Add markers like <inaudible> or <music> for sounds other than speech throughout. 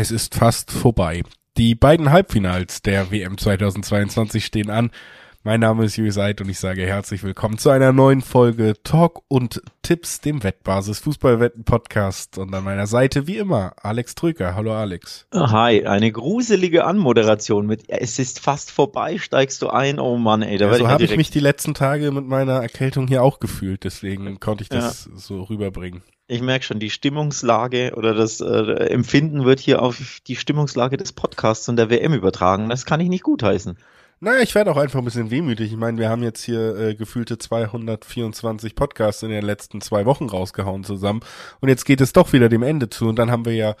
Es ist fast vorbei. Die beiden Halbfinals der WM 2022 stehen an. Mein Name ist Jürgen Seid und ich sage herzlich willkommen zu einer neuen Folge Talk und Tipps, dem Wettbasis Fußballwetten Podcast. Und an meiner Seite wie immer Alex Trücker. Hallo Alex. Hi, eine gruselige Anmoderation mit Es ist fast vorbei, steigst du ein. Oh Mann, ey, da ja, so habe ich mich die letzten Tage mit meiner Erkältung hier auch gefühlt, deswegen konnte ich das ja. so rüberbringen. Ich merke schon, die Stimmungslage oder das äh, Empfinden wird hier auf die Stimmungslage des Podcasts und der WM übertragen. Das kann ich nicht gutheißen. Naja, ich werde auch einfach ein bisschen wehmütig. Ich meine, wir haben jetzt hier äh, gefühlte 224 Podcasts in den letzten zwei Wochen rausgehauen zusammen. Und jetzt geht es doch wieder dem Ende zu. Und dann haben wir ja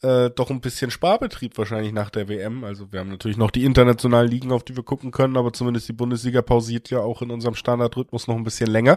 äh, doch ein bisschen Sparbetrieb wahrscheinlich nach der WM. Also wir haben natürlich noch die internationalen Ligen, auf die wir gucken können, aber zumindest die Bundesliga pausiert ja auch in unserem Standardrhythmus noch ein bisschen länger.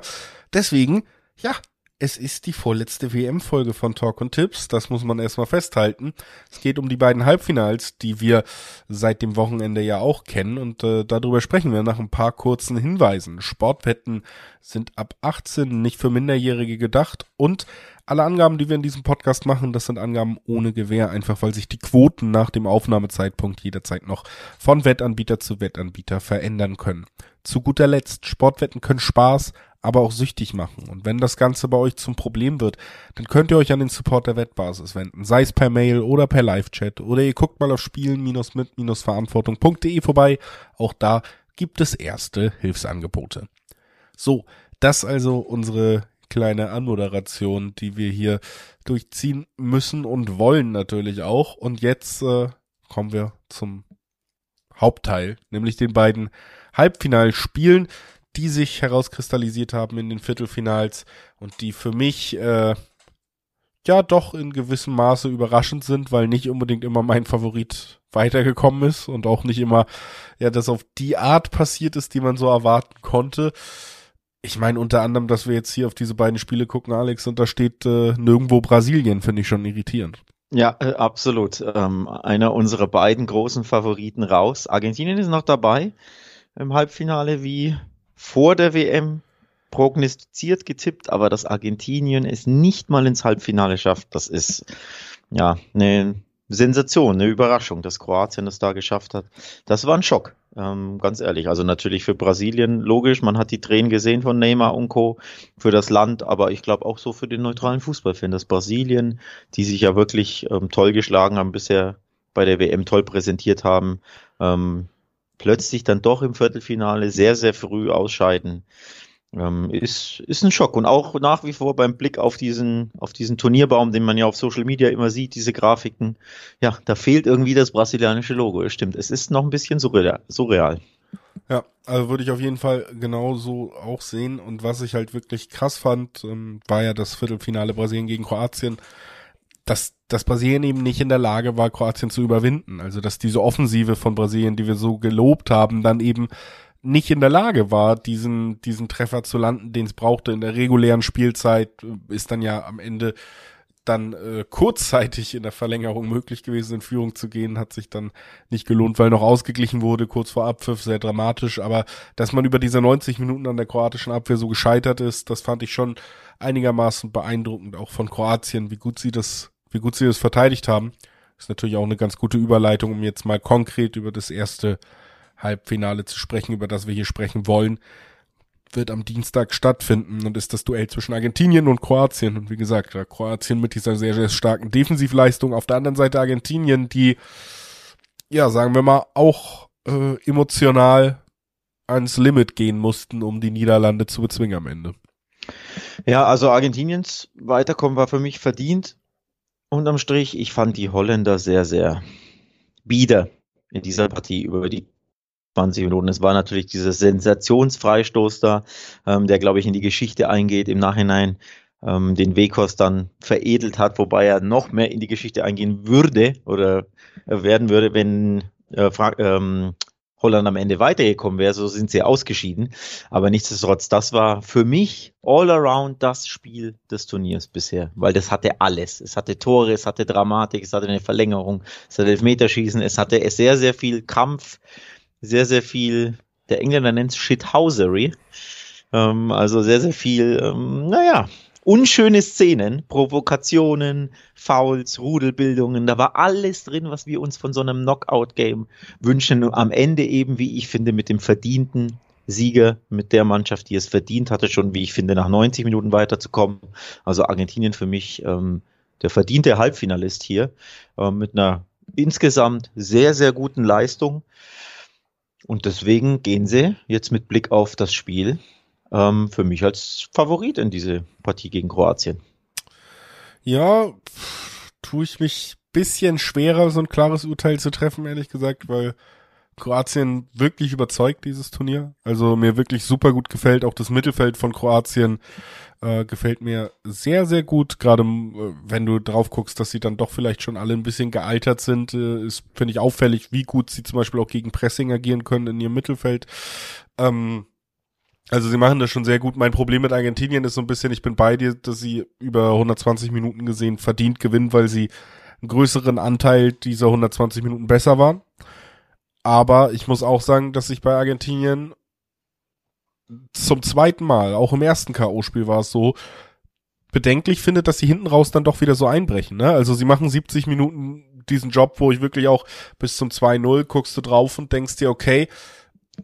Deswegen, ja, es ist die vorletzte WM-Folge von Talk und Tipps. Das muss man erstmal festhalten. Es geht um die beiden Halbfinals, die wir seit dem Wochenende ja auch kennen. Und äh, darüber sprechen wir nach ein paar kurzen Hinweisen. Sportwetten sind ab 18 nicht für Minderjährige gedacht. Und alle Angaben, die wir in diesem Podcast machen, das sind Angaben ohne Gewähr, einfach weil sich die Quoten nach dem Aufnahmezeitpunkt jederzeit noch von Wettanbieter zu Wettanbieter verändern können. Zu guter Letzt, Sportwetten können Spaß, aber auch süchtig machen. Und wenn das Ganze bei euch zum Problem wird, dann könnt ihr euch an den Support der Wettbasis wenden, sei es per Mail oder per Live-Chat oder ihr guckt mal auf spielen-mit-verantwortung.de vorbei. Auch da gibt es erste Hilfsangebote. So, das also unsere kleine Anmoderation, die wir hier durchziehen müssen und wollen natürlich auch. Und jetzt äh, kommen wir zum Hauptteil, nämlich den beiden Halbfinalspielen die sich herauskristallisiert haben in den Viertelfinals und die für mich äh, ja doch in gewissem Maße überraschend sind, weil nicht unbedingt immer mein Favorit weitergekommen ist und auch nicht immer ja das auf die Art passiert ist, die man so erwarten konnte. Ich meine unter anderem, dass wir jetzt hier auf diese beiden Spiele gucken, Alex, und da steht äh, nirgendwo Brasilien, finde ich schon irritierend. Ja, äh, absolut. Ähm, einer unserer beiden großen Favoriten raus. Argentinien ist noch dabei im Halbfinale wie vor der WM prognostiziert, getippt, aber dass Argentinien es nicht mal ins Halbfinale schafft, das ist ja eine Sensation, eine Überraschung, dass Kroatien das da geschafft hat. Das war ein Schock, ähm, ganz ehrlich. Also natürlich für Brasilien logisch, man hat die Tränen gesehen von Neymar und Co. für das Land, aber ich glaube auch so für den neutralen Fußballfan, dass Brasilien, die sich ja wirklich ähm, toll geschlagen haben, bisher bei der WM toll präsentiert haben, ähm, plötzlich dann doch im Viertelfinale sehr, sehr früh ausscheiden, ähm, ist, ist ein Schock. Und auch nach wie vor beim Blick auf diesen, auf diesen Turnierbaum, den man ja auf Social Media immer sieht, diese Grafiken, ja, da fehlt irgendwie das brasilianische Logo. Es stimmt, es ist noch ein bisschen surreal. surreal. Ja, also würde ich auf jeden Fall genauso auch sehen. Und was ich halt wirklich krass fand, ähm, war ja das Viertelfinale Brasilien gegen Kroatien dass, dass Brasilien eben nicht in der Lage war, Kroatien zu überwinden. Also dass diese Offensive von Brasilien, die wir so gelobt haben, dann eben nicht in der Lage war, diesen, diesen Treffer zu landen, den es brauchte in der regulären Spielzeit, ist dann ja am Ende dann äh, kurzzeitig in der Verlängerung möglich gewesen, in Führung zu gehen, hat sich dann nicht gelohnt, weil noch ausgeglichen wurde, kurz vor Abpfiff, sehr dramatisch. Aber dass man über diese 90 Minuten an der kroatischen Abwehr so gescheitert ist, das fand ich schon einigermaßen beeindruckend, auch von Kroatien, wie gut sie das wie gut sie das verteidigt haben. Ist natürlich auch eine ganz gute Überleitung, um jetzt mal konkret über das erste Halbfinale zu sprechen, über das wir hier sprechen wollen. Wird am Dienstag stattfinden und ist das Duell zwischen Argentinien und Kroatien. Und wie gesagt, Kroatien mit dieser sehr, sehr starken Defensivleistung. Auf der anderen Seite Argentinien, die, ja, sagen wir mal, auch äh, emotional ans Limit gehen mussten, um die Niederlande zu bezwingen am Ende. Ja, also Argentiniens Weiterkommen war für mich verdient. Unterm Strich, ich fand die Holländer sehr, sehr bieder in dieser Partie über die 20 Minuten. Es war natürlich dieser Sensationsfreistoß da, ähm, der, glaube ich, in die Geschichte eingeht im Nachhinein, ähm, den Wekos dann veredelt hat, wobei er noch mehr in die Geschichte eingehen würde oder werden würde, wenn äh, ähm, Holland am Ende weitergekommen wäre, so sind sie ausgeschieden. Aber nichtsdestotrotz, das war für mich all around das Spiel des Turniers bisher, weil das hatte alles. Es hatte Tore, es hatte Dramatik, es hatte eine Verlängerung, es hatte Elfmeterschießen, es hatte sehr, sehr viel Kampf, sehr, sehr viel, der Engländer nennt es Shithousery. Ähm, also sehr, sehr viel, ähm, naja, unschöne Szenen, Provokationen, Fouls, Rudelbildungen, da war alles drin, was wir uns von so einem Knockout-Game wünschen. Und am Ende eben, wie ich finde, mit dem verdienten Sieger, mit der Mannschaft, die es verdient hatte, schon, wie ich finde, nach 90 Minuten weiterzukommen. Also Argentinien für mich ähm, der verdiente Halbfinalist hier, äh, mit einer insgesamt sehr, sehr guten Leistung. Und deswegen gehen sie jetzt mit Blick auf das Spiel ähm, für mich als Favorit in diese Partie gegen Kroatien. Ja, tue ich mich bisschen schwerer, so ein klares Urteil zu treffen, ehrlich gesagt, weil Kroatien wirklich überzeugt, dieses Turnier. Also mir wirklich super gut gefällt. Auch das Mittelfeld von Kroatien äh, gefällt mir sehr, sehr gut. Gerade äh, wenn du drauf guckst, dass sie dann doch vielleicht schon alle ein bisschen gealtert sind, äh, ist, finde ich, auffällig, wie gut sie zum Beispiel auch gegen Pressing agieren können in ihrem Mittelfeld. Ähm, also sie machen das schon sehr gut. Mein Problem mit Argentinien ist so ein bisschen, ich bin bei dir, dass sie über 120 Minuten gesehen verdient gewinnen, weil sie einen größeren Anteil dieser 120 Minuten besser waren. Aber ich muss auch sagen, dass ich bei Argentinien zum zweiten Mal, auch im ersten K.O.-Spiel war es so, bedenklich finde, dass sie hinten raus dann doch wieder so einbrechen. Ne? Also sie machen 70 Minuten diesen Job, wo ich wirklich auch bis zum 2-0 guckst du drauf und denkst dir, okay,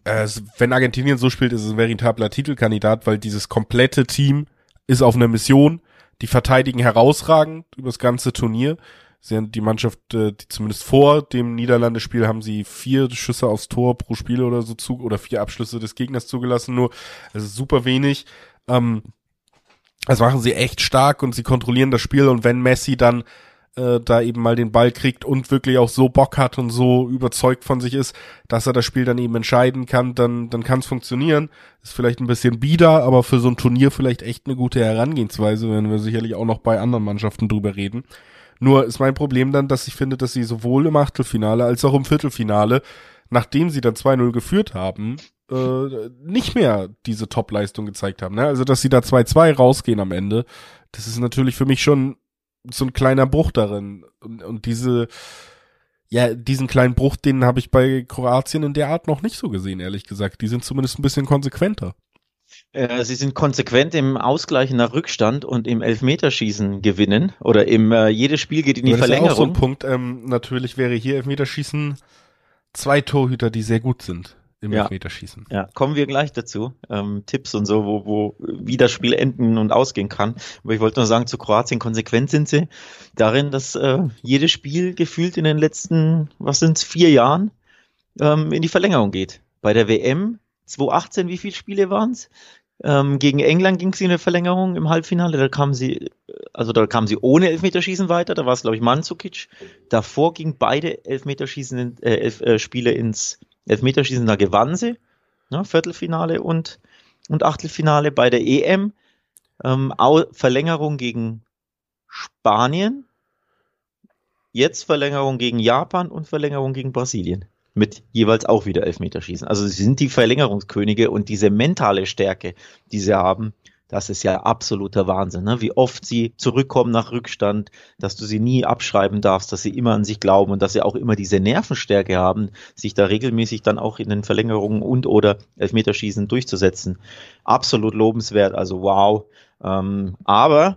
äh, wenn Argentinien so spielt, ist es ein veritabler Titelkandidat, weil dieses komplette Team ist auf einer Mission. Die verteidigen herausragend über das ganze Turnier. Sie haben die Mannschaft, äh, die zumindest vor dem Niederlandespiel haben sie vier Schüsse aufs Tor pro Spiel oder so zu oder vier Abschlüsse des Gegners zugelassen, nur also super wenig. Ähm, das machen sie echt stark und sie kontrollieren das Spiel und wenn Messi dann äh, da eben mal den Ball kriegt und wirklich auch so Bock hat und so überzeugt von sich ist, dass er das Spiel dann eben entscheiden kann, dann, dann kann es funktionieren. Ist vielleicht ein bisschen bieder, aber für so ein Turnier vielleicht echt eine gute Herangehensweise, wenn wir sicherlich auch noch bei anderen Mannschaften drüber reden. Nur ist mein Problem dann, dass ich finde, dass sie sowohl im Achtelfinale als auch im Viertelfinale, nachdem sie dann 2-0 geführt haben, äh, nicht mehr diese Top-Leistung gezeigt haben. Ne? Also, dass sie da 2-2 rausgehen am Ende, das ist natürlich für mich schon so ein kleiner Bruch darin. Und, und diese, ja, diesen kleinen Bruch, den habe ich bei Kroatien in der Art noch nicht so gesehen, ehrlich gesagt. Die sind zumindest ein bisschen konsequenter. Äh, sie sind konsequent im Ausgleichen nach Rückstand und im Elfmeterschießen gewinnen oder im äh, jedes Spiel geht in die Verlängerung. Das ist auch so ein Punkt. Ähm, natürlich wäre hier Elfmeterschießen zwei Torhüter, die sehr gut sind im ja. Elfmeterschießen. Ja, kommen wir gleich dazu. Ähm, Tipps und so, wo, wo wie das Spiel enden und ausgehen kann. Aber ich wollte nur sagen, zu Kroatien konsequent sind sie darin, dass äh, jedes Spiel gefühlt in den letzten, was sind's, vier Jahren ähm, in die Verlängerung geht. Bei der WM 2018, wie viele Spiele waren's? Ähm, gegen England ging sie in der Verlängerung im Halbfinale. Da kam sie, also da kam sie ohne Elfmeterschießen weiter. Da war es, glaube ich, Mandzukic. Davor ging beide Elfmeterschießen, äh, Elf, äh, Spiele ins Elfmeterschießen, da gewannen sie, ne, Viertelfinale und, und Achtelfinale bei der EM. Ähm, Verlängerung gegen Spanien, jetzt Verlängerung gegen Japan und Verlängerung gegen Brasilien. Mit jeweils auch wieder Elfmeterschießen. Also sie sind die Verlängerungskönige und diese mentale Stärke, die sie haben, das ist ja absoluter Wahnsinn, ne? wie oft sie zurückkommen nach Rückstand, dass du sie nie abschreiben darfst, dass sie immer an sich glauben und dass sie auch immer diese Nervenstärke haben, sich da regelmäßig dann auch in den Verlängerungen und oder Elfmeterschießen durchzusetzen. Absolut lobenswert, also wow. Ähm, aber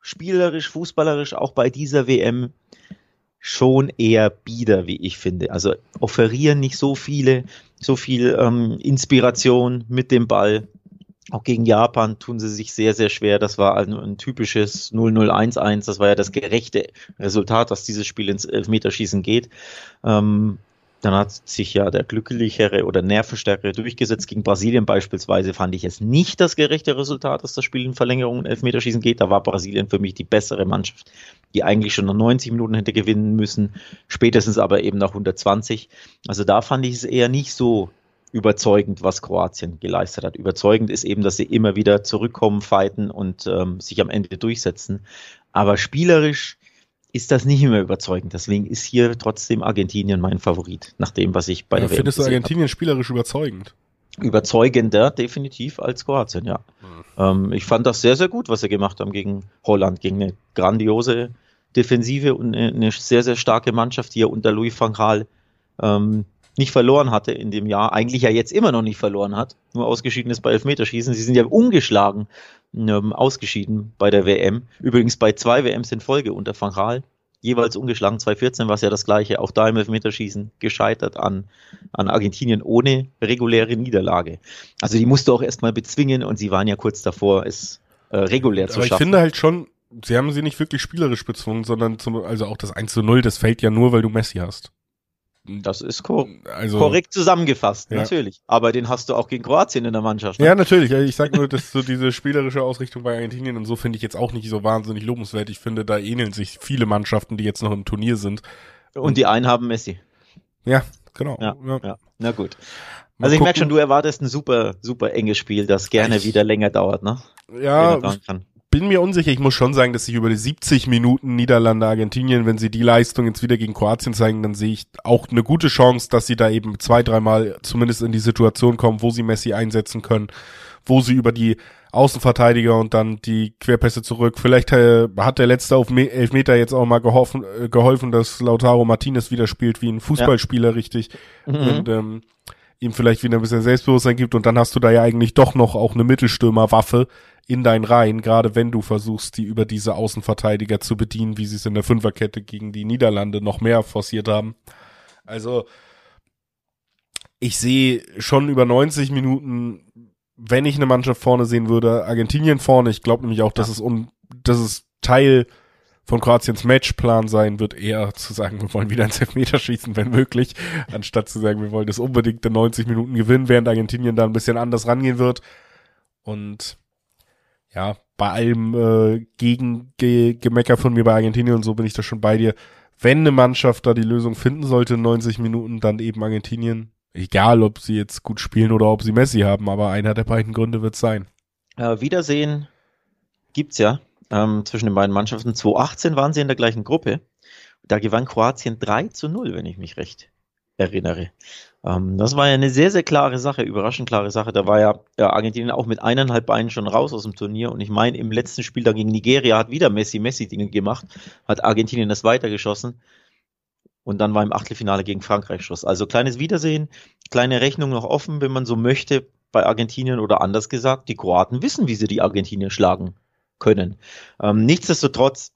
spielerisch, fußballerisch auch bei dieser WM schon eher bieder, wie ich finde. Also offerieren nicht so viele, so viel ähm, Inspiration mit dem Ball. Auch gegen Japan tun sie sich sehr, sehr schwer. Das war ein, ein typisches 0-0-1-1. Das war ja das gerechte Resultat, dass dieses Spiel ins Elfmeterschießen geht. Ähm, dann hat sich ja der glücklichere oder nervenstärkere durchgesetzt. Gegen Brasilien beispielsweise fand ich es nicht das gerechte Resultat, dass das Spiel in Verlängerung und Elfmeterschießen geht. Da war Brasilien für mich die bessere Mannschaft, die eigentlich schon nach 90 Minuten hätte gewinnen müssen, spätestens aber eben nach 120. Also da fand ich es eher nicht so überzeugend, was Kroatien geleistet hat. Überzeugend ist eben, dass sie immer wieder zurückkommen, fighten und ähm, sich am Ende durchsetzen. Aber spielerisch ist das nicht immer überzeugend. Deswegen ist hier trotzdem Argentinien mein Favorit, nach dem, was ich bei ja, der WM Findest du Argentinien hab. spielerisch überzeugend? Überzeugender, definitiv, als Kroatien, ja. Mhm. Ähm, ich fand das sehr, sehr gut, was sie gemacht haben gegen Holland, gegen eine grandiose Defensive und eine, eine sehr, sehr starke Mannschaft, die ja unter Louis van Gaal ähm, nicht verloren hatte in dem Jahr, eigentlich ja jetzt immer noch nicht verloren hat, nur ausgeschieden ist bei Elfmeterschießen. Sie sind ja ungeschlagen ähm, ausgeschieden bei der WM. Übrigens bei zwei WMs in Folge unter Van Gaal. Jeweils ungeschlagen, 2014 war es ja das gleiche, auch da im Elfmeterschießen gescheitert an, an Argentinien ohne reguläre Niederlage. Also die musste auch erstmal bezwingen und sie waren ja kurz davor, es äh, regulär zu Aber schaffen. ich finde halt schon, sie haben sie nicht wirklich spielerisch bezwungen, sondern zum, also auch das 1 zu 0, das fällt ja nur, weil du Messi hast. Das ist kor Also, korrekt zusammengefasst, Ja. natürlich. Aber den hast du auch gegen Kroatien in der Mannschaft. ne? Ja, natürlich. Ich sag nur, dass so diese spielerische Ausrichtung bei Argentinien und so finde ich jetzt auch nicht so wahnsinnig lobenswert. Ich finde, da ähneln sich viele Mannschaften, die jetzt noch im Turnier sind. Und die einen haben Messi. Ja, genau. Ja, ja. Na gut. Mal Also ich merke schon, du erwartest ein super, super enges Spiel, das gerne Ich- wieder länger dauert, ne? Ja. Bin mir unsicher. Ich muss schon sagen, dass ich über die 70 Minuten Niederlande, Argentinien, wenn sie die Leistung jetzt wieder gegen Kroatien zeigen, dann sehe ich auch eine gute Chance, dass sie da eben zwei, dreimal zumindest in die Situation kommen, wo sie Messi einsetzen können, wo sie über die Außenverteidiger und dann die Querpässe zurück. Vielleicht äh, hat der letzte auf Me Elfmeter jetzt auch mal geholfen, äh, geholfen, dass Lautaro Martinez wieder spielt wie ein Fußballspieler richtig Mhm. und ähm, ihm vielleicht wieder ein bisschen Selbstbewusstsein gibt und dann hast du da ja eigentlich doch noch auch eine Mittelstürmerwaffe in deinen Reihen, gerade wenn du versuchst, die über diese Außenverteidiger zu bedienen, wie sie es in der Fünferkette gegen die Niederlande noch mehr forciert haben. Also ich sehe schon über 90 Minuten, wenn ich eine Mannschaft vorne sehen würde, Argentinien vorne. Ich glaube nämlich auch, dass es un, dass es Teil von Kroatiens Matchplan sein wird, eher zu sagen, wir wollen wieder ins Elfmeterschießen, wenn möglich, anstatt zu sagen, wir wollen das unbedingt in 90 Minuten gewinnen, während Argentinien da ein bisschen anders rangehen wird. Und ja, bei allem äh, gegen Ge Gemecker von mir bei Argentinien und so bin ich da schon bei dir. Wenn eine Mannschaft da die Lösung finden sollte in 90 Minuten, dann eben Argentinien. Egal, ob sie jetzt gut spielen oder ob sie Messi haben, aber einer der beiden Gründe wird sein. Äh, Wiedersehen gibt's ja ähm, zwischen den beiden Mannschaften. 2018 waren sie in der gleichen Gruppe. Da gewann Kroatien 3 zu 0, wenn ich mich recht erinnere. Ähm, das war ja eine sehr, sehr klare Sache, überraschend klare Sache. Da war ja, ja Argentinien auch mit eineinhalb Beinen schon raus aus dem Turnier. Und ich meine, im letzten Spiel da gegen Nigeria hat wieder Messi Messi-Dinge gemacht, hat Argentinien das weitergeschossen. Und dann war im Achtelfinale gegen Frankreich Schluss. Also kleines Wiedersehen, kleine Rechnung noch offen, wenn man so möchte, bei Argentinien oder anders gesagt, die Kroaten wissen, wie sie die Argentinier schlagen können. Ähm, nichtsdestotrotz,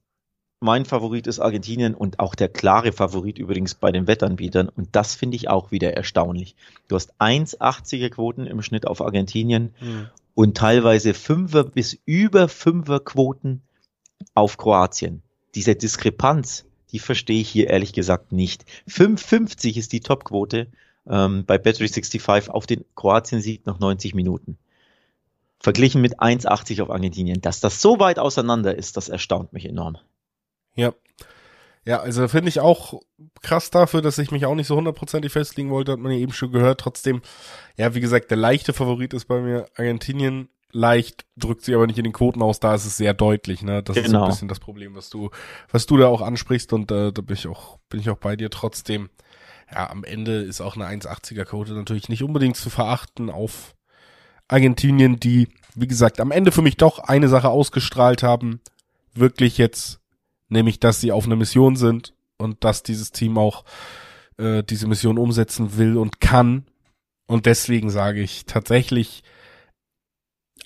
mein Favorit ist Argentinien und auch der klare Favorit übrigens bei den Wettanbietern. Und das finde ich auch wieder erstaunlich. Du hast 1,80er Quoten im Schnitt auf Argentinien und teilweise 5er bis über 5er Quoten auf Kroatien. Diese Diskrepanz, die verstehe ich hier ehrlich gesagt nicht. 5,50 ist die Topquote ähm, bei Bet365 auf den Kroatien-Sieg nach 90 Minuten. Verglichen mit 1,80 auf Argentinien. Dass das so weit auseinander ist, das erstaunt mich enorm. Ja. Ja, also finde ich auch krass dafür, dass ich mich auch nicht so hundertprozentig festlegen wollte, hat man ja eben schon gehört. Trotzdem, ja, wie gesagt, der leichte Favorit ist bei mir Argentinien. Leicht drückt sie aber nicht in den Quoten aus, da ist es sehr deutlich, ne? Das ist so ein Genau. bisschen das Problem, was du, was du da auch ansprichst und äh, da bin ich auch, bin ich auch bei dir trotzdem. Ja, am Ende ist auch eine 1,80er Quote natürlich nicht unbedingt zu verachten auf Argentinien, die, wie gesagt, am Ende für mich doch eine Sache ausgestrahlt haben, wirklich jetzt nämlich dass sie auf einer Mission sind und dass dieses Team auch äh, diese Mission umsetzen will und kann. Und deswegen sage ich tatsächlich,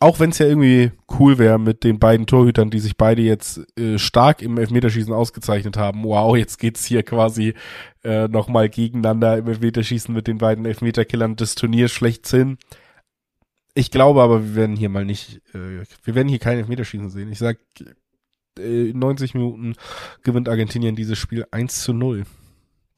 auch wenn es ja irgendwie cool wäre mit den beiden Torhütern, die sich beide jetzt äh, stark im Elfmeterschießen ausgezeichnet haben, wow, jetzt geht's hier quasi äh, nochmal gegeneinander im Elfmeterschießen mit den beiden Elfmeterkillern des Turniers schlechthin. Ich glaube aber, wir werden hier mal nicht, äh, wir werden hier kein Elfmeterschießen sehen. Ich sag, äh, 90 Minuten gewinnt Argentinien dieses Spiel 1 zu 0.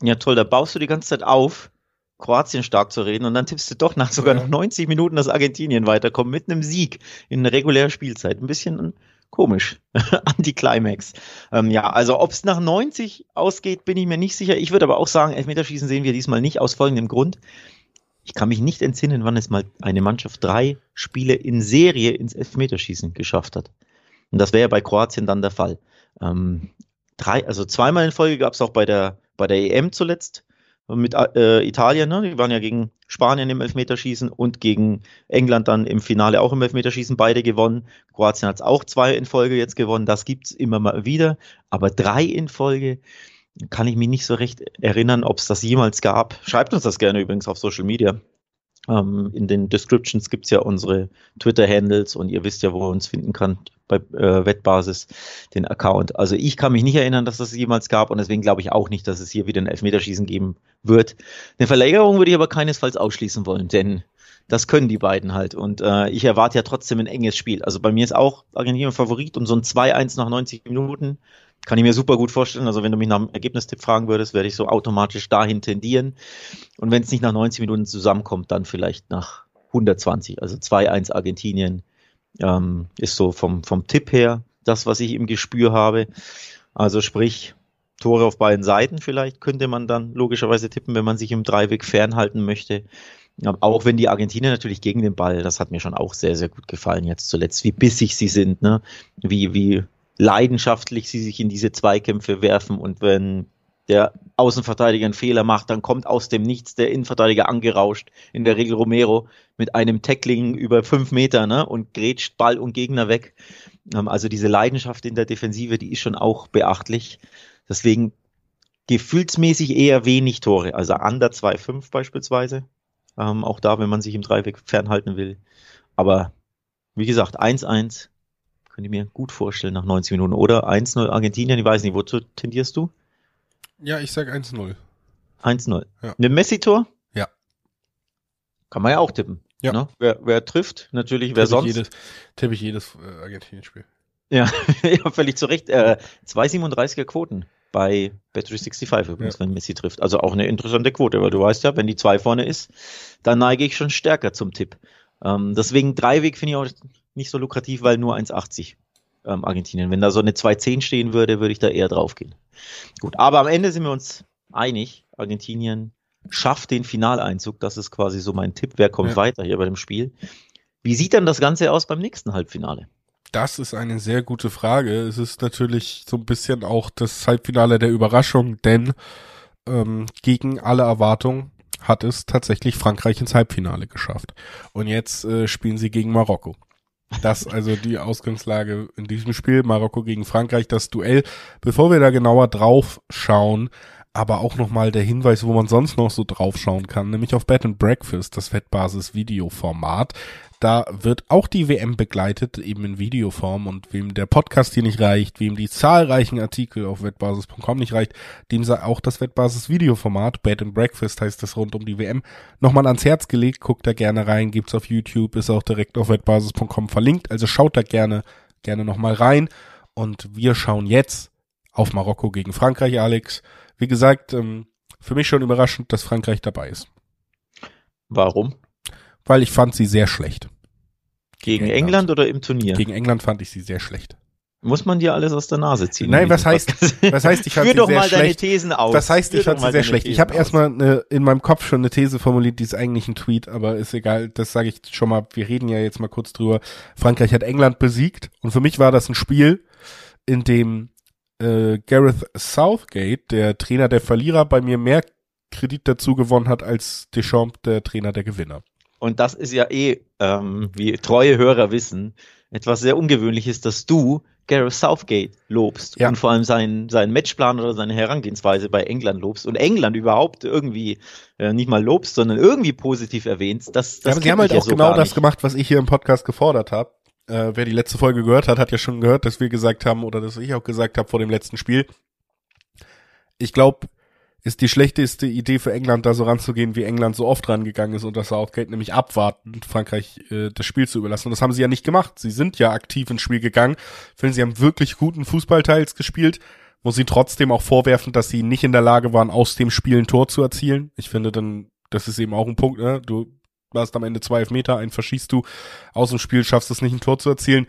Ja, toll, da baust du die ganze Zeit auf, Kroatien stark zu reden und dann tippst du doch nach sogar Ja. noch 90 Minuten, dass Argentinien weiterkommt mit einem Sieg in regulärer Spielzeit. Ein bisschen komisch. <laughs> Anti-Climax. Ähm, ja, also ob es nach 90 ausgeht, bin ich mir nicht sicher. Ich würde aber auch sagen, Elfmeterschießen sehen wir diesmal nicht aus folgendem Grund. Ich kann mich nicht entsinnen, wann es mal eine Mannschaft drei Spiele in Serie ins Elfmeterschießen geschafft hat. Und das wäre ja bei Kroatien dann der Fall. Ähm, drei, also zweimal in Folge gab es auch bei der, bei der EM zuletzt mit äh, Italien, ne? die waren ja gegen Spanien im Elfmeterschießen und gegen England dann im Finale auch im Elfmeterschießen beide gewonnen. Kroatien hat es auch zwei in Folge jetzt gewonnen, das gibt's immer mal wieder, aber drei in Folge. Kann ich mich nicht so recht erinnern, ob es das jemals gab. Schreibt uns das gerne übrigens auf Social Media. Ähm, in den Descriptions gibt es ja unsere Twitter-Handles und ihr wisst ja, wo ihr uns finden könnt bei äh, Wettbasis, den Account. Also ich kann mich nicht erinnern, dass das jemals gab und deswegen glaube ich auch nicht, dass es hier wieder ein Elfmeterschießen geben wird. Eine Verlängerung würde ich aber keinesfalls ausschließen wollen, denn das können die beiden halt. Und äh, ich erwarte ja trotzdem ein enges Spiel. Also bei mir ist auch Argentinien Favorit und so ein 2-1 nach 90 Minuten kann ich mir super gut vorstellen. Also wenn du mich nach dem Ergebnistipp fragen würdest, werde ich so automatisch dahin tendieren. Und wenn es nicht nach 90 Minuten zusammenkommt, dann vielleicht nach 120. Also 2-1 Argentinien ähm, ist so vom, vom Tipp her das, was ich im Gespür habe. Also sprich, Tore auf beiden Seiten vielleicht könnte man dann logischerweise tippen, wenn man sich im Dreiweg fernhalten möchte. Auch wenn die Argentinier natürlich gegen den Ball, das hat mir schon auch sehr, sehr gut gefallen jetzt zuletzt, wie bissig sie sind, ne? wie, wie leidenschaftlich sie sich in diese Zweikämpfe werfen und wenn der Außenverteidiger einen Fehler macht, dann kommt aus dem Nichts der Innenverteidiger angerauscht, in der Regel Romero, mit einem Tackling über fünf Meter ne, und grätscht Ball und Gegner weg. Ähm, also diese Leidenschaft in der Defensive, die ist schon auch beachtlich. Deswegen gefühlsmäßig eher wenig Tore, also under 2,5 beispielsweise. Ähm, auch da, wenn man sich im Dreiweg fernhalten will. Aber wie gesagt, 1-1 könnte ich mir gut vorstellen nach 90 Minuten. Oder 1-0 Argentinien, ich weiß nicht, wozu tendierst du? Ja, ich sag 1-0. 1-0. Ja. Eine Messi-Tor? Ja. Kann man ja auch tippen. Ja. Ne? Wer, wer trifft, natürlich, wer sonst. Jedes, tippe ich jedes äh, Argentinien-Spiel. Ja, <laughs> ja, völlig zu Recht. Äh, 2,37er Quoten bei Bet365 übrigens, ja. wenn Messi trifft. Also auch eine interessante Quote, weil du weißt ja, wenn die 2 vorne ist, dann neige ich schon stärker zum Tipp. Ähm, deswegen Dreiweg finde ich auch nicht so lukrativ, weil nur 1,80 ähm, Argentinien. Wenn da so eine 2,10 stehen würde, würde ich da eher drauf gehen. Gut, aber am Ende sind wir uns einig. Argentinien schafft den Finaleinzug. Das ist quasi so mein Tipp. Wer kommt ja. weiter hier bei dem Spiel? Wie sieht dann das Ganze aus beim nächsten Halbfinale? Das ist eine sehr gute Frage. Es ist natürlich so ein bisschen auch das Halbfinale der Überraschung, denn ähm, gegen alle Erwartungen hat es tatsächlich Frankreich ins Halbfinale geschafft. Und jetzt äh, spielen sie gegen Marokko. Das also die Ausgangslage in diesem Spiel, Marokko gegen Frankreich, das Duell. Bevor wir da genauer drauf schauen, aber auch nochmal der Hinweis, wo man sonst noch so drauf schauen kann, nämlich auf Bed and Breakfast, das Wettbasis Videoformat. Da wird auch die WM begleitet, eben in Videoform. Und wem der Podcast hier nicht reicht, wem die zahlreichen Artikel auf wettbasis.com nicht reicht, dem sei auch das Wettbasis Videoformat, Bed and Breakfast heißt das rund um die WM, nochmal ans Herz gelegt, guckt da gerne rein, gibt's auf YouTube, ist auch direkt auf wettbasis.com verlinkt, also schaut da gerne, gerne nochmal rein. Und wir schauen jetzt auf Marokko gegen Frankreich, Alex. Wie gesagt, ähm, für mich schon überraschend, dass Frankreich dabei ist. Warum? weil ich fand sie sehr schlecht. Gegen England. England oder im Turnier? Gegen England fand ich sie sehr schlecht. Muss man dir alles aus der Nase ziehen? Nein, was heißt, was heißt, ich fand sie doch sehr mal schlecht. deine Thesen aus. Was heißt, ich fand sie sehr schlecht? Ich habe erstmal eine, in meinem Kopf schon eine These formuliert, die ist eigentlich ein Tweet, aber ist egal, das sage ich schon mal, wir reden ja jetzt mal kurz drüber. Frankreich hat England besiegt und für mich war das ein Spiel, in dem äh, Gareth Southgate, der Trainer der Verlierer, bei mir mehr Kredit dazu gewonnen hat als Deschamps, der Trainer der Gewinner. Und das ist ja eh, ähm, wie treue Hörer wissen, etwas sehr Ungewöhnliches, dass du Gareth Southgate lobst ja. und vor allem seinen, seinen Matchplan oder seine Herangehensweise bei England lobst und England überhaupt irgendwie äh, nicht mal lobst, sondern irgendwie positiv erwähnst. Das, das ja, aber sie haben halt auch so genau das gemacht, was ich hier im Podcast gefordert habe. Äh, wer die letzte Folge gehört hat, hat ja schon gehört, dass wir gesagt haben oder dass ich auch gesagt habe vor dem letzten Spiel. Ich glaube, ist die schlechteste Idee für England, da so ranzugehen, wie England so oft rangegangen ist unter Southgate, nämlich abwarten, Frankreich äh, das Spiel zu überlassen. Und das haben sie ja nicht gemacht. Sie sind ja aktiv ins Spiel gegangen. Ich finde, sie haben wirklich guten Fußballteils gespielt. Muss sie trotzdem auch vorwerfen, dass sie nicht in der Lage waren, aus dem Spiel ein Tor zu erzielen. Ich finde dann, das ist eben auch ein Punkt, ne? Du hast am Ende zwei Meter, einen verschießt du, aus dem Spiel schaffst es nicht, ein Tor zu erzielen.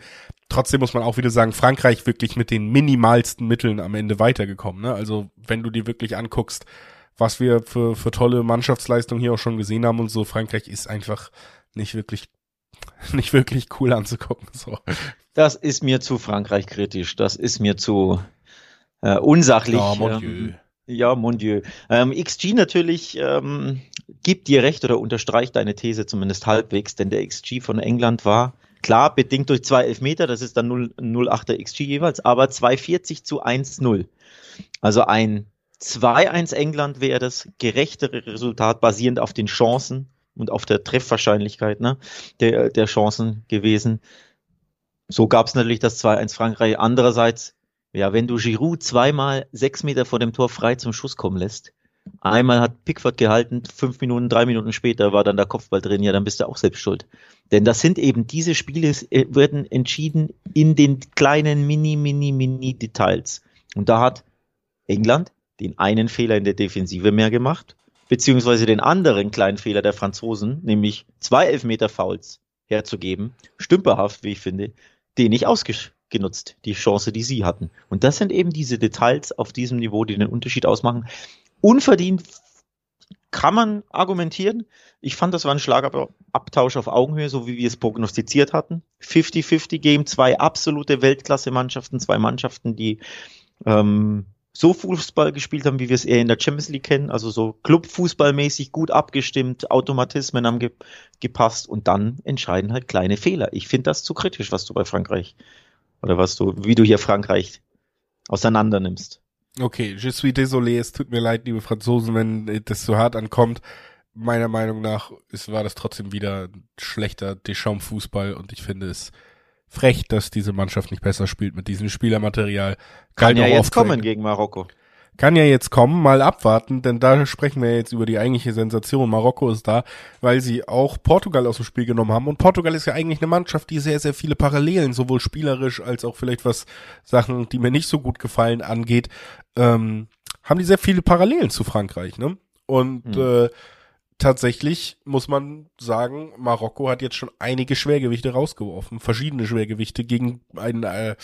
Trotzdem muss man auch wieder sagen, Frankreich wirklich mit den minimalsten Mitteln am Ende weitergekommen. Ne? Also wenn du dir wirklich anguckst, was wir für, für tolle Mannschaftsleistungen hier auch schon gesehen haben und so, Frankreich ist einfach nicht wirklich <laughs> nicht wirklich cool anzugucken. So. Das ist mir zu Frankreich kritisch. Das ist mir zu äh, unsachlich. Oh, mon Dieu. Ja, mon Dieu. Ähm, XG natürlich ähm, gibt dir recht oder unterstreicht deine These zumindest halbwegs, denn der XG von England war klar bedingt durch zwei Elfmeter, das ist dann 0,8er XG jeweils, aber 2,40 zu 1,0. Also ein 2-1 England wäre das gerechtere Resultat basierend auf den Chancen und auf der Treffwahrscheinlichkeit ne, der, der Chancen gewesen. So gab es natürlich das 2-1 Frankreich. Andererseits, ja, wenn du Giroud zweimal sechs Meter vor dem Tor frei zum Schuss kommen lässt, einmal hat Pickford gehalten, fünf Minuten, drei Minuten später war dann der Kopfball drin, ja, dann bist du auch selbst schuld. Denn das sind eben diese Spiele, äh, werden entschieden in den kleinen mini, mini, mini Details. Und da hat England den einen Fehler in der Defensive mehr gemacht, beziehungsweise den anderen kleinen Fehler der Franzosen, nämlich zwei Elfmeter-Fouls herzugeben, stümperhaft, wie ich finde, den nicht ausgenutzt, die Chance, die sie hatten. Und das sind eben diese Details auf diesem Niveau, die den Unterschied ausmachen. Unverdient kann man argumentieren. Ich fand, das war ein Schlagabtausch auf Augenhöhe, so wie wir es prognostiziert hatten. 50-50 Game, zwei absolute Weltklasse-Mannschaften, zwei Mannschaften, die ähm, so Fußball gespielt haben, wie wir es eher in der Champions League kennen, also so Clubfußballmäßig gut abgestimmt, Automatismen haben ge gepasst und dann entscheiden halt kleine Fehler. Ich finde das zu kritisch, was du bei Frankreich oder was du, wie du hier Frankreich auseinander nimmst. Okay, je suis désolé, es tut mir leid, liebe Franzosen, wenn das so hart ankommt. Meiner Meinung nach ist, war das trotzdem wieder schlechter Deschamps-Fußball und ich finde es frech, dass diese Mannschaft nicht besser spielt mit diesem Spielermaterial. Kann ja jetzt kommen gegen Marokko. Kann ja jetzt kommen, mal abwarten, denn da sprechen wir jetzt über die eigentliche Sensation. Marokko ist da, weil sie auch Portugal aus dem Spiel genommen haben. Und Portugal ist ja eigentlich eine Mannschaft, die sehr, sehr viele Parallelen, sowohl spielerisch als auch vielleicht was Sachen, die mir nicht so gut gefallen, angeht, ähm, haben die sehr viele Parallelen zu Frankreich, ne? Und mhm. äh, tatsächlich muss man sagen, Marokko hat jetzt schon einige Schwergewichte rausgeworfen, verschiedene Schwergewichte gegen ein, äh,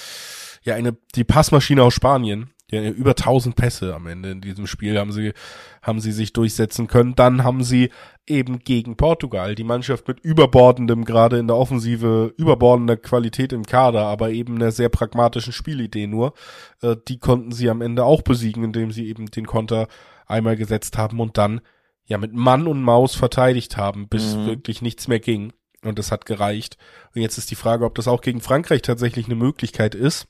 ja, eine, die Passmaschine aus Spanien. Ja, über 1000 Pässe am Ende in diesem Spiel haben sie, haben sie sich durchsetzen können. Dann haben sie eben gegen Portugal, die Mannschaft mit überbordendem, gerade in der Offensive, überbordender Qualität im Kader, aber eben einer sehr pragmatischen Spielidee nur. Äh, die konnten sie am Ende auch besiegen, indem sie eben den Konter einmal gesetzt haben und dann ja mit Mann und Maus verteidigt haben, bis mhm. wirklich nichts mehr ging. Und das hat gereicht. Und jetzt ist die Frage, ob das auch gegen Frankreich tatsächlich eine Möglichkeit ist.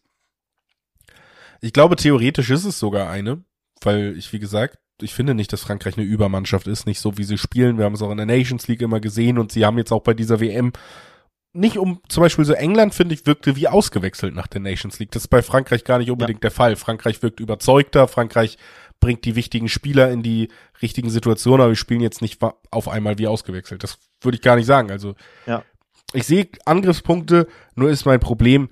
Ich glaube, theoretisch ist es sogar eine, weil ich, wie gesagt, ich finde nicht, dass Frankreich eine Übermannschaft ist, nicht so wie sie spielen. Wir haben es auch in der Nations League immer gesehen und sie haben jetzt auch bei dieser WM nicht um, zum Beispiel so England, finde ich, wirkte wie ausgewechselt nach der Nations League. Das ist bei Frankreich gar nicht unbedingt ja. der Fall. Frankreich wirkt überzeugter, Frankreich bringt die wichtigen Spieler in die richtigen Situationen, aber wir spielen jetzt nicht auf einmal wie ausgewechselt. Das würde ich gar nicht sagen. Also ja. ich sehe Angriffspunkte, nur ist mein Problem,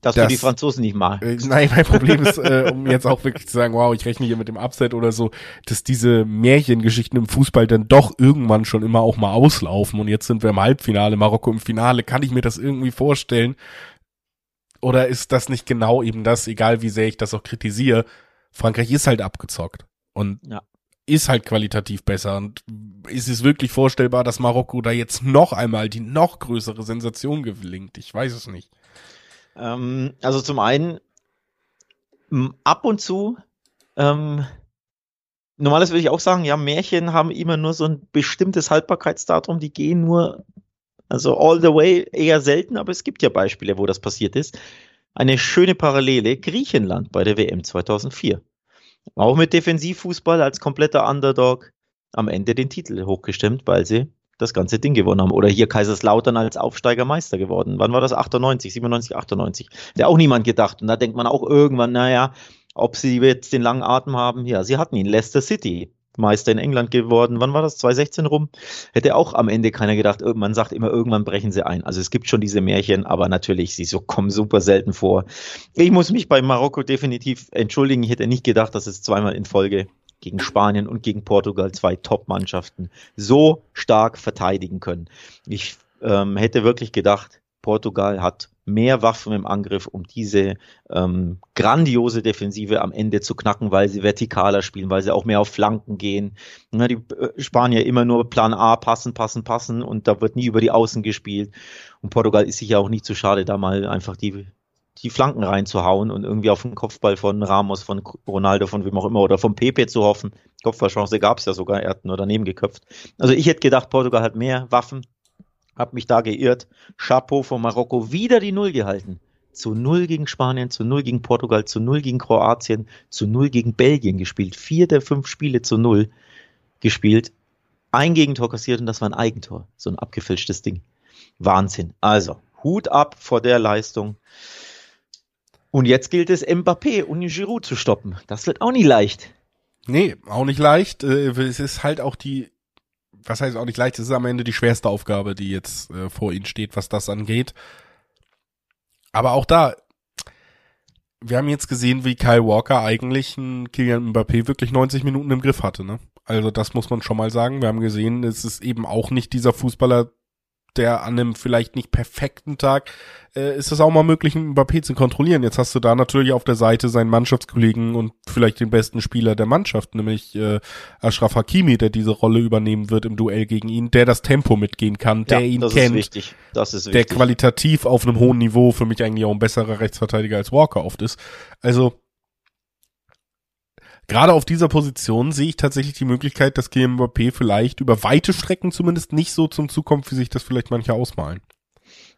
dass, dass du die Franzosen nicht mal. Äh, nein, mein Problem ist, äh, um jetzt auch wirklich zu sagen, wow, ich rechne hier mit dem Upset oder so, dass diese Märchengeschichten im Fußball dann doch irgendwann schon immer auch mal auslaufen und jetzt sind wir im Halbfinale, Marokko im Finale, kann ich mir das irgendwie vorstellen? Oder ist das nicht genau eben das, egal wie sehr ich das auch kritisiere, Frankreich ist halt abgezockt und ja. ist halt qualitativ besser und ist es wirklich vorstellbar, dass Marokko da jetzt noch einmal die noch größere Sensation gelingt? Ich weiß es nicht. Ähm, also zum einen, ab und zu, ähm, normales würde ich auch sagen, ja, Märchen haben immer nur so ein bestimmtes Haltbarkeitsdatum, die gehen nur, also all the way eher selten, aber es gibt ja Beispiele, wo das passiert ist. Eine schöne Parallele, Griechenland bei der WM 2004. Auch mit Defensivfußball als kompletter Underdog am Ende den Titel hochgestimmt, weil sie das ganze Ding gewonnen haben. Oder hier Kaiserslautern als Aufsteigermeister geworden. Wann war das? 98, 97, 98. Der auch niemand gedacht. Und da denkt man auch irgendwann, naja, ob sie jetzt den langen Atem haben. Ja, sie hatten ihn. Leicester City. Meister in England geworden. Wann war das? 2016 rum? Hätte auch am Ende keiner gedacht. Man sagt immer, irgendwann brechen sie ein. Also es gibt schon diese Märchen, aber natürlich, sie so kommen super selten vor. Ich muss mich bei Marokko definitiv entschuldigen. Ich hätte nicht gedacht, dass es zweimal in Folge gegen Spanien und gegen Portugal zwei Top-Mannschaften so stark verteidigen können. Ich ähm, hätte wirklich gedacht, Portugal hat mehr Waffen im Angriff, um diese ähm, grandiose Defensive am Ende zu knacken, weil sie vertikaler spielen, weil sie auch mehr auf Flanken gehen. Na, die äh, Spanier immer nur Plan A, passen, passen, passen und da wird nie über die Außen gespielt. Und Portugal ist sich ja auch nicht zu schade, da mal einfach die die Flanken reinzuhauen und irgendwie auf den Kopfball von Ramos, von Ronaldo, von wem auch immer oder vom Pepe zu hoffen. Kopfballchance gab es ja sogar, er hat nur daneben geköpft. Also ich hätte gedacht, Portugal hat mehr Waffen, hab mich da geirrt. Chapeau von Marokko wieder die Null gehalten. zu 0 gegen Spanien, zu 0 gegen Portugal, zu 0 gegen Kroatien, zu 0 gegen Belgien gespielt. Vier der fünf Spiele zu 0 gespielt. Ein Gegentor kassiert und das war ein Eigentor. So ein abgefälschtes Ding. Wahnsinn. Also, Hut ab vor der Leistung. Und jetzt gilt es, Mbappé und Giroud zu stoppen. Das wird auch nicht leicht. Nee, auch nicht leicht. Äh, es ist halt auch die, was heißt auch nicht leicht, es ist am Ende die schwerste Aufgabe, die jetzt äh, vor ihnen steht, was das angeht. Aber auch da, wir haben jetzt gesehen, wie Kyle Walker eigentlich ein Kylian Mbappé wirklich 90 Minuten im Griff hatte, ne? Also das muss man schon mal sagen. Wir haben gesehen, es ist eben auch nicht dieser Fußballer, der an einem vielleicht nicht perfekten Tag äh, ist es auch mal möglich, einen Mbappé zu kontrollieren. Jetzt hast du da natürlich auf der Seite seinen Mannschaftskollegen und vielleicht den besten Spieler der Mannschaft, nämlich äh, Ashraf Hakimi, der diese Rolle übernehmen wird im Duell gegen ihn, der das Tempo mitgehen kann, der ja, ihn das kennt, ist wichtig. Das ist wichtig. der qualitativ auf einem hohen Niveau für mich eigentlich auch ein besserer Rechtsverteidiger als Walker oft ist. Also gerade auf dieser Position sehe ich tatsächlich die Möglichkeit, dass Kylian vielleicht über weite Strecken zumindest nicht so zum Zug kommt, wie sich das vielleicht manche ausmalen.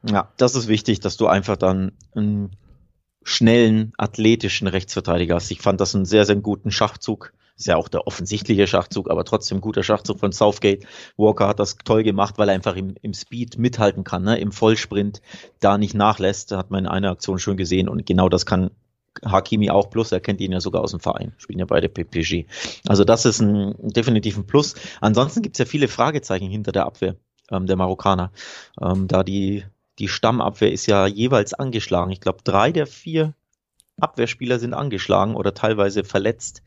Ja, das ist wichtig, dass du einfach dann einen schnellen, athletischen Rechtsverteidiger hast. Ich fand das einen sehr, sehr guten Schachzug. Ist ja auch der offensichtliche Schachzug, aber trotzdem guter Schachzug von Southgate. Walker hat das toll gemacht, weil er einfach im, im Speed mithalten kann, ne? im Vollsprint da nicht nachlässt. Da hat man in einer Aktion schon gesehen und genau das kann Hakimi auch plus, er kennt ihn ja sogar aus dem Verein, spielen ja beide PPG. Also das ist ein definitiv ein Plus. Ansonsten gibt es ja viele Fragezeichen hinter der Abwehr ähm, der Marokkaner. Ähm, da die, die Stammabwehr ist ja jeweils angeschlagen. Ich glaube, drei der vier Abwehrspieler sind angeschlagen oder teilweise verletzt.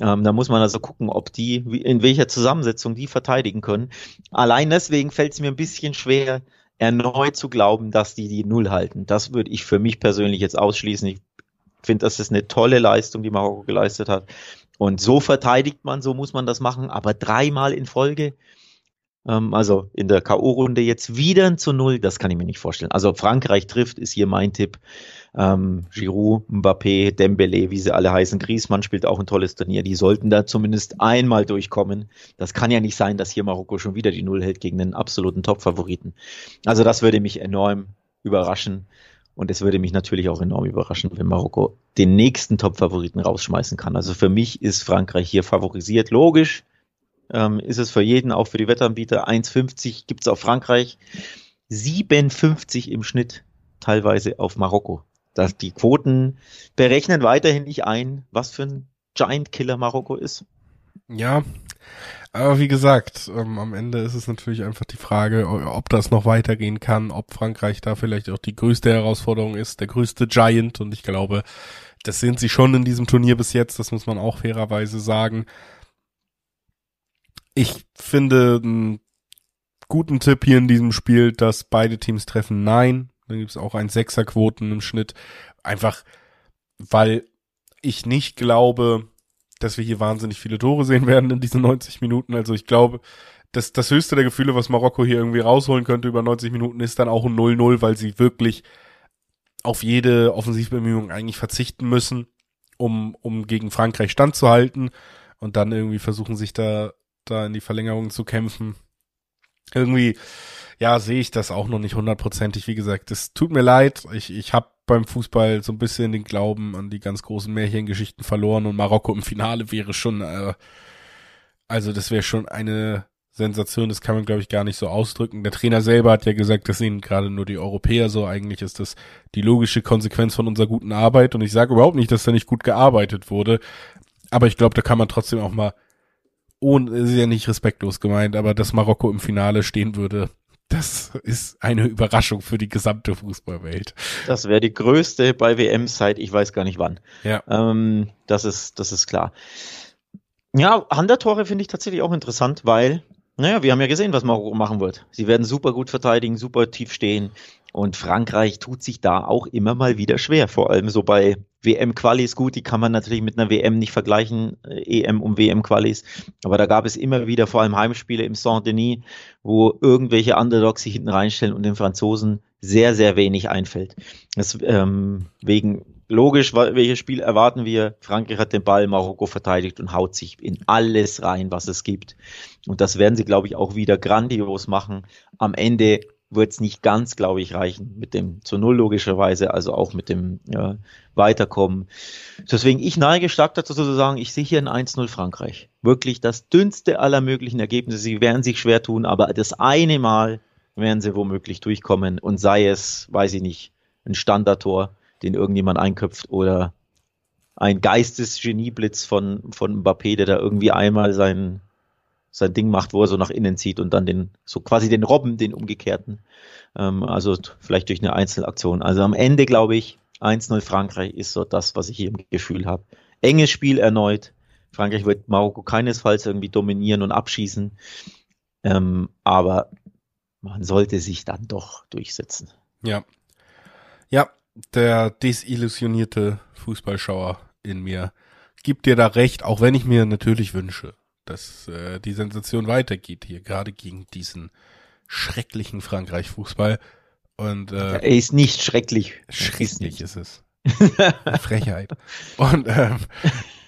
Ähm, da muss man also gucken, ob die, in welcher Zusammensetzung die verteidigen können. Allein deswegen fällt es mir ein bisschen schwer, erneut zu glauben, dass die die Null halten. Das würde ich für mich persönlich jetzt ausschließen. Ich finde, das ist eine tolle Leistung, die Marokko geleistet hat. Und so verteidigt man, so muss man das machen, aber dreimal in Folge. Ähm, also in der K.O.-Runde jetzt wieder zu Null, das kann ich mir nicht vorstellen. Also Frankreich trifft, ist hier mein Tipp. Ähm, Giroud, Mbappé, Dembele, wie sie alle heißen. Griezmann spielt auch ein tolles Turnier. Die sollten da zumindest einmal durchkommen. Das kann ja nicht sein, dass hier Marokko schon wieder die Null hält gegen den absoluten Top-Favoriten. Also das würde mich enorm überraschen. Und es würde mich natürlich auch enorm überraschen, wenn Marokko den nächsten Top-Favoriten rausschmeißen kann. Also für mich ist Frankreich hier favorisiert. Logisch ähm, ist es für jeden, auch für die Wettanbieter. 1,50 gibt es auf Frankreich. 57 im Schnitt teilweise auf Marokko. Das, die Quoten berechnen weiterhin nicht ein, was für ein Giant Killer Marokko ist. Ja, aber wie gesagt, ähm, am Ende ist es natürlich einfach die Frage, ob das noch weitergehen kann, ob Frankreich da vielleicht auch die größte Herausforderung ist, der größte Giant. Und ich glaube, das sind sie schon in diesem Turnier bis jetzt, das muss man auch fairerweise sagen. Ich finde einen guten Tipp hier in diesem Spiel, dass beide Teams treffen, nein. Dann gibt es auch ein Sechserquoten im Schnitt. Einfach, weil ich nicht glaube, dass wir hier wahnsinnig viele Tore sehen werden in diesen 90 Minuten. Also ich glaube, das, das höchste der Gefühle, was Marokko hier irgendwie rausholen könnte über 90 Minuten, ist dann auch ein 0-0, weil sie wirklich auf jede Offensivbemühung eigentlich verzichten müssen, um, um gegen Frankreich standzuhalten und dann irgendwie versuchen sich da, da in die Verlängerung zu kämpfen. Irgendwie, ja, sehe ich das auch noch nicht hundertprozentig. Wie gesagt, es tut mir leid. Ich, ich habe beim Fußball so ein bisschen den Glauben an die ganz großen Märchengeschichten verloren und Marokko im Finale wäre schon, äh, also das wäre schon eine Sensation, das kann man glaube ich gar nicht so ausdrücken. Der Trainer selber hat ja gesagt, das sehen gerade nur die Europäer so. Eigentlich ist das die logische Konsequenz von unserer guten Arbeit und ich sage überhaupt nicht, dass da nicht gut gearbeitet wurde, aber ich glaube, da kann man trotzdem auch mal ohne, ist ja nicht respektlos gemeint, aber dass Marokko im Finale stehen würde, das ist eine Überraschung für die gesamte Fußballwelt. Das wäre die größte bei WM seit ich weiß gar nicht wann. Ja. Ähm, das ist, das ist klar. Ja, Handertore finde ich tatsächlich auch interessant, weil, naja, wir haben ja gesehen, was Marokko machen wird. Sie werden super gut verteidigen, super tief stehen. Und Frankreich tut sich da auch immer mal wieder schwer, vor allem so bei WM-Qualis. Gut, die kann man natürlich mit einer WM nicht vergleichen, äh, EM und WM-Qualis. Aber da gab es immer wieder vor allem Heimspiele im Saint-Denis, wo irgendwelche Underdogs sich hinten reinstellen und den Franzosen sehr, sehr wenig einfällt. Deswegen ähm, logisch, welches Spiel erwarten wir? Frankreich hat den Ball, Marokko verteidigt und haut sich in alles rein, was es gibt. Und das werden sie, glaube ich, auch wieder grandios machen. Am Ende wird es nicht ganz, glaube ich, reichen mit dem zu Null logischerweise, also auch mit dem ja, Weiterkommen. Deswegen, ich neige stark dazu zu sagen, ich sehe hier ein 1-0 Frankreich. Wirklich das dünnste aller möglichen Ergebnisse. Sie werden sich schwer tun, aber das eine Mal werden sie womöglich durchkommen und sei es, weiß ich nicht, ein Standardtor, den irgendjemand einköpft oder ein Geistesgenieblitz von, von Mbappé, der da irgendwie einmal sein, sein Ding macht, wo er so nach innen zieht und dann den, so quasi den Robben, den umgekehrten. Ähm, also vielleicht durch eine Einzelaktion. Also am Ende glaube ich, 1-0 Frankreich ist so das, was ich hier im Gefühl habe. Enges Spiel erneut. Frankreich wird Marokko keinesfalls irgendwie dominieren und abschießen. Ähm, aber man sollte sich dann doch durchsetzen. Ja. Ja, der desillusionierte Fußballschauer in mir gibt dir da recht, auch wenn ich mir natürlich wünsche, dass äh, die Sensation weitergeht hier, gerade gegen diesen schrecklichen Frankreich-Fußball. Und äh, er ist nicht schrecklich. Schrecklich ist, ist es. Frechheit. <laughs> Und ähm,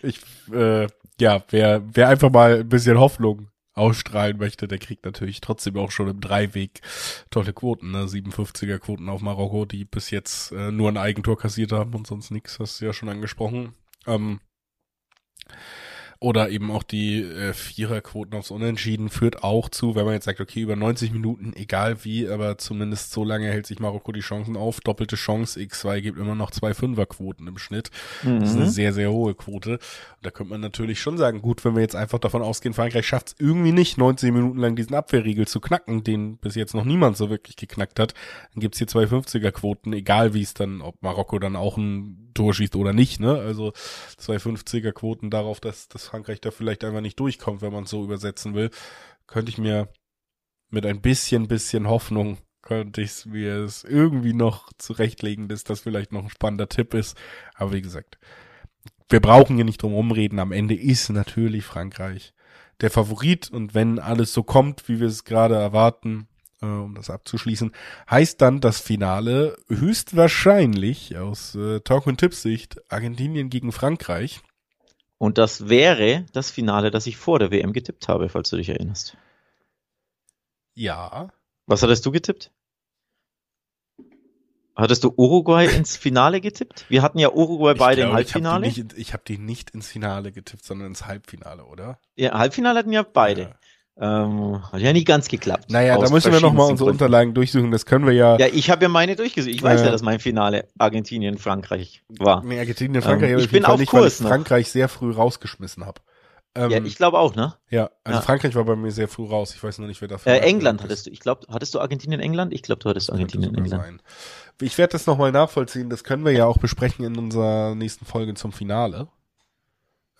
ich, äh, ja, wer, wer einfach mal ein bisschen Hoffnung ausstrahlen möchte, der kriegt natürlich trotzdem auch schon im Dreiweg tolle Quoten, ne? 57er Quoten auf Marokko, die bis jetzt äh, nur ein Eigentor kassiert haben und sonst nichts, hast du ja schon angesprochen. Ähm, oder eben auch die äh, Viererquoten aufs Unentschieden führt auch zu, wenn man jetzt sagt, okay, über 90 Minuten, egal wie, aber zumindest so lange hält sich Marokko die Chancen auf. Doppelte Chance, X2 gibt immer noch zwei Fünferquoten im Schnitt. Mhm. Das ist eine mhm. sehr, sehr hohe Quote. Und da könnte man natürlich schon sagen, gut, wenn wir jetzt einfach davon ausgehen, Frankreich schafft es irgendwie nicht, 90 Minuten lang diesen Abwehrriegel zu knacken, den bis jetzt noch niemand so wirklich geknackt hat, dann gibt's hier zwei 50er-Quoten, egal wie es dann, ob Marokko dann auch ein Tor schießt oder nicht, ne? Also zwei 50er-Quoten darauf, dass, dass Frankreich da vielleicht einfach nicht durchkommt, wenn man es so übersetzen will, könnte ich mir mit ein bisschen, bisschen Hoffnung könnte ich mir es irgendwie noch zurechtlegen, dass das vielleicht noch ein spannender Tipp ist. Aber wie gesagt, wir brauchen hier nicht drum rumreden. Am Ende ist natürlich Frankreich der Favorit und wenn alles so kommt, wie wir es gerade erwarten, äh, um das abzuschließen, heißt dann das Finale höchstwahrscheinlich aus äh, Talk und Tippsicht Argentinien gegen Frankreich. Und das wäre das Finale, das ich vor der WM getippt habe, falls du dich erinnerst. Ja. Was hattest du getippt? Hattest du Uruguay <laughs> ins Finale getippt? Wir hatten ja Uruguay beide glaube, im Halbfinale. Ich habe die, hab die, nicht ins Finale getippt, sondern ins Halbfinale, oder? Ja, Halbfinale hatten wir beide. Ja. Ähm, hat ja nicht ganz geklappt. Naja, da müssen wir nochmal unsere Gründen. Unterlagen durchsuchen, das können wir ja. Ja, ich habe ja meine durchgesucht. Ich weiß äh, ja, dass mein Finale Argentinien-Frankreich war. Nee, Argentinien-Frankreich, ähm, ich bin auf nicht, Kurs weil ich Frankreich sehr früh rausgeschmissen habe. Ähm, ja, ich glaube auch, ne? Ja, also ja. Frankreich war bei mir sehr früh raus. Ich weiß noch nicht, wer dafür. Äh, England hattest du. Ich glaube, hattest du Argentinien, England? Ich glaube, du hattest Argentinien, England. Sein. Ich werde das nochmal nachvollziehen. Das können wir ja auch besprechen in unserer nächsten Folge zum Finale.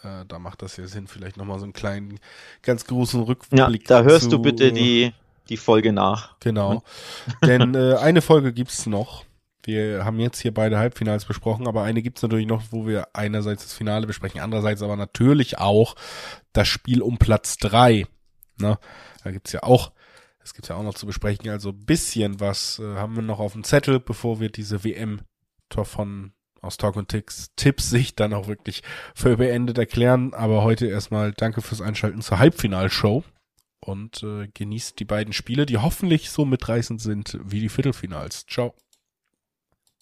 Äh, da macht das ja Sinn, vielleicht nochmal so einen kleinen, ganz großen Rückblick. Ja, da hörst zu, du bitte die, die Folge nach. Genau. <laughs> Denn äh, eine Folge gibt's noch. Wir haben jetzt hier beide Halbfinals besprochen, aber eine gibt's natürlich noch, wo wir einerseits das Finale besprechen, andererseits aber natürlich auch das Spiel um Platz drei. Ne? Da gibt's ja auch, es gibt's ja auch noch zu besprechen. Also bisschen was äh, haben wir noch auf dem Zettel, bevor wir diese WM von aus Talk und Ticks Tipps sich dann auch wirklich für beendet erklären. Aber heute erstmal danke fürs Einschalten zur Halbfinalshow und äh, genießt die beiden Spiele, die hoffentlich so mitreißend sind wie die Viertelfinals. Ciao.